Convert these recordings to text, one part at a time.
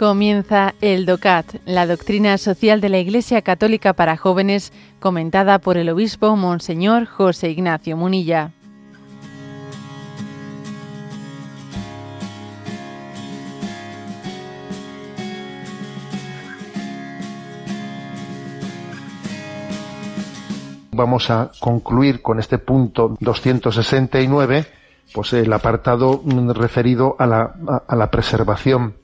Comienza el DOCAT, la doctrina social de la Iglesia Católica para jóvenes, comentada por el obispo Monseñor José Ignacio Munilla. Vamos a concluir con este punto 269, pues el apartado referido a la, a la preservación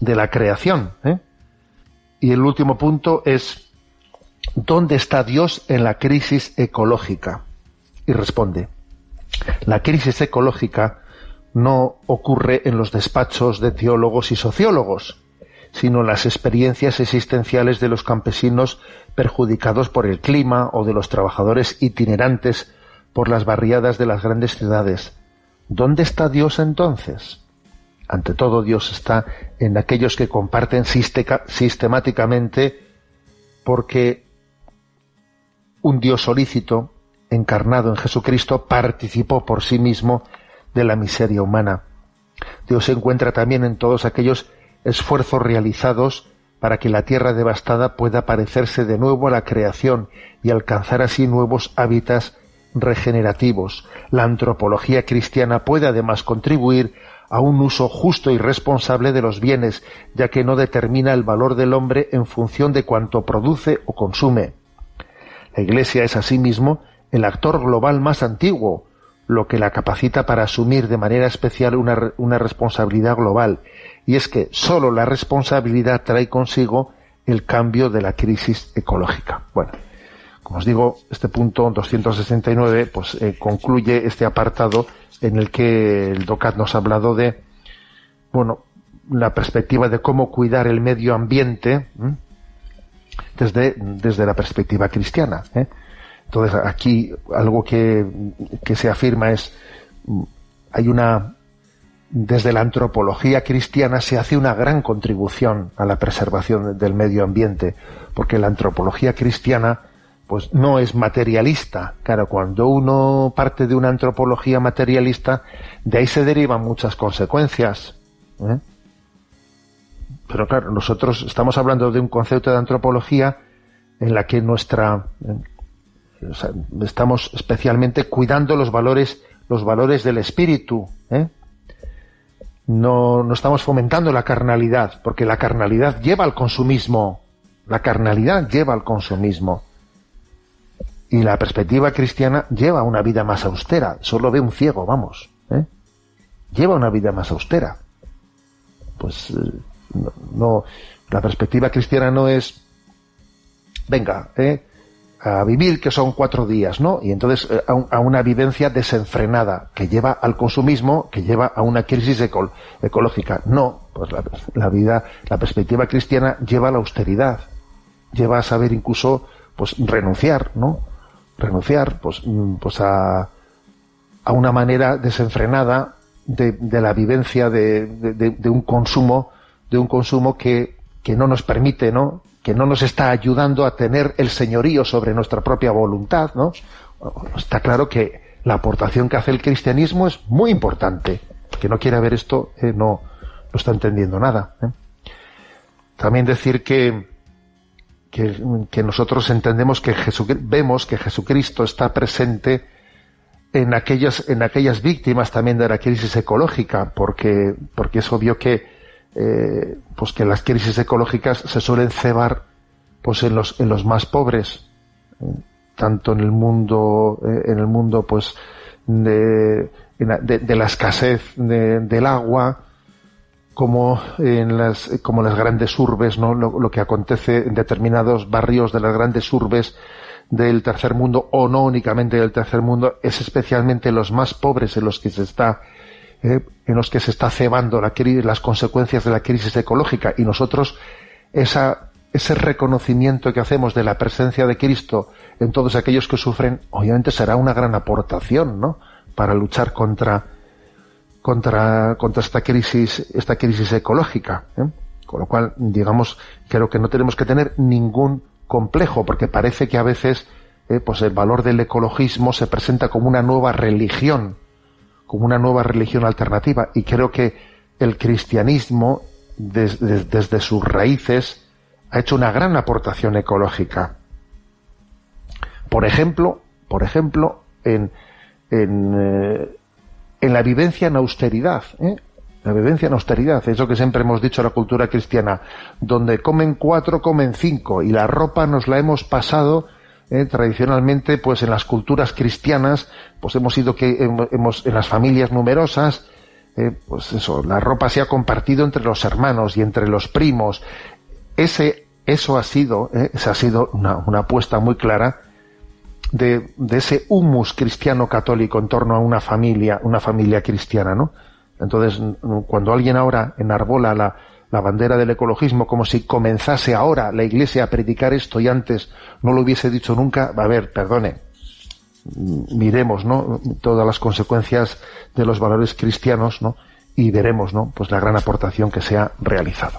de la creación. ¿eh? Y el último punto es, ¿dónde está Dios en la crisis ecológica? Y responde, la crisis ecológica no ocurre en los despachos de teólogos y sociólogos, sino en las experiencias existenciales de los campesinos perjudicados por el clima o de los trabajadores itinerantes por las barriadas de las grandes ciudades. ¿Dónde está Dios entonces? Ante todo Dios está en aquellos que comparten sistemáticamente porque un Dios solícito, encarnado en Jesucristo, participó por sí mismo de la miseria humana. Dios se encuentra también en todos aquellos esfuerzos realizados para que la tierra devastada pueda parecerse de nuevo a la creación y alcanzar así nuevos hábitats regenerativos. La antropología cristiana puede además contribuir a un uso justo y responsable de los bienes, ya que no determina el valor del hombre en función de cuanto produce o consume. La Iglesia es asimismo el actor global más antiguo, lo que la capacita para asumir de manera especial una, una responsabilidad global, y es que sólo la responsabilidad trae consigo el cambio de la crisis ecológica. Bueno, como os digo, este punto 269 pues, eh, concluye este apartado en el que el DOCAT nos ha hablado de bueno, la perspectiva de cómo cuidar el medio ambiente desde, desde la perspectiva cristiana. ¿eh? Entonces, aquí algo que, que se afirma es, hay una, desde la antropología cristiana se hace una gran contribución a la preservación del medio ambiente, porque la antropología cristiana pues no es materialista. Claro, cuando uno parte de una antropología materialista, de ahí se derivan muchas consecuencias. ¿eh? Pero claro, nosotros estamos hablando de un concepto de antropología en la que nuestra eh, estamos especialmente cuidando los valores los valores del espíritu ¿eh? no, no estamos fomentando la carnalidad porque la carnalidad lleva al consumismo la carnalidad lleva al consumismo y la perspectiva cristiana lleva una vida más austera. Solo ve un ciego, vamos. ¿eh? Lleva una vida más austera. Pues eh, no, la perspectiva cristiana no es, venga, ¿eh? a vivir que son cuatro días, ¿no? Y entonces eh, a, una vivencia desenfrenada que lleva al consumismo, que lleva a una crisis ecológica. No, pues la, la, vida, la perspectiva cristiana lleva a la austeridad, lleva a saber incluso, pues renunciar, ¿no? Renunciar pues, mm, pues a, a una manera desenfrenada de, de la vivencia de, de, un consumo, de un consumo que, que no nos permite, ¿no? que no nos está ayudando a tener el señorío sobre nuestra propia voluntad, ¿no? Está claro que la aportación que hace el cristianismo es muy importante. Que no quiera ver esto eh, no, no está entendiendo nada. ¿eh? También decir que, que, nosotros entendemos que vemos que Jesucristo está presente en aquellas, en aquellas víctimas también de la crisis ecológica, porque, porque es obvio que, eh, pues que las crisis ecológicas se suelen cebar pues en los, en los más pobres, tanto en el mundo, eh, en el mundo pues de, de, la escasez del agua, como en las, como las grandes urbes, ¿no? Lo, que acontece en determinados barrios de las grandes urbes del tercer mundo o no únicamente del tercer mundo, es especialmente los más pobres en los que se está eh, en los que se está cebando la, las consecuencias de la crisis ecológica y nosotros esa, ese reconocimiento que hacemos de la presencia de Cristo en todos aquellos que sufren, obviamente será una gran aportación, ¿no? Para luchar contra contra, contra esta crisis, esta crisis ecológica. ¿eh? Con lo cual, digamos, creo que no tenemos que tener ningún complejo, porque parece que a veces eh, pues el valor del ecologismo se presenta como una nueva religión, como una nueva religión alternativa, y creo que el cristianismo desde sus raíces ha hecho una gran aportación ecológica. Por ejemplo, por ejemplo, en, en, eh, en la vivencia en austeridad. ¿eh? La vivencia en austeridad, eso que siempre hemos dicho en la cultura cristiana, donde comen cuatro, comen cinco, y la ropa nos la hemos pasado ¿eh? tradicionalmente, pues en las culturas cristianas, pues hemos sido que hemos, en las familias numerosas, eh, pues eso, la ropa se ha compartido entre los hermanos y entre los primos. Ese, eso ha sido, ¿eh? esa ha sido una, una apuesta muy clara de, de, ese humus cristiano católico en torno a una familia, una familia cristiana, ¿no? Entonces, cuando alguien ahora enarbola la, la bandera del ecologismo como si comenzase ahora la Iglesia a predicar esto y antes no lo hubiese dicho nunca, a ver, perdone, miremos, ¿no? todas las consecuencias de los valores cristianos, ¿no? y veremos, ¿no? pues la gran aportación que se ha realizado.